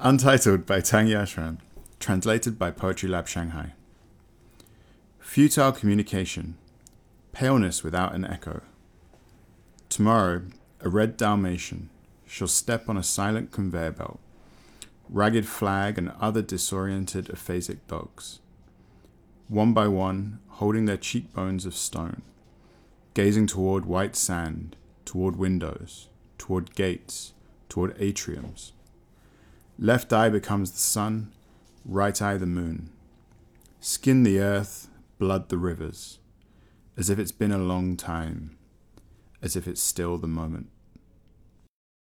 Untitled by Tang Yaxuan. Translated by Poetry Lab Shanghai. Futile communication. Paleness without an echo. Tomorrow, a red Dalmatian shall step on a silent conveyor belt. Ragged flag and other disoriented aphasic dogs. One by one, holding their cheekbones of stone, gazing toward white sand, toward windows, toward gates, toward atriums. Left eye becomes the sun, right eye the moon. Skin the earth, blood the rivers, as if it's been a long time, as if it's still the moment.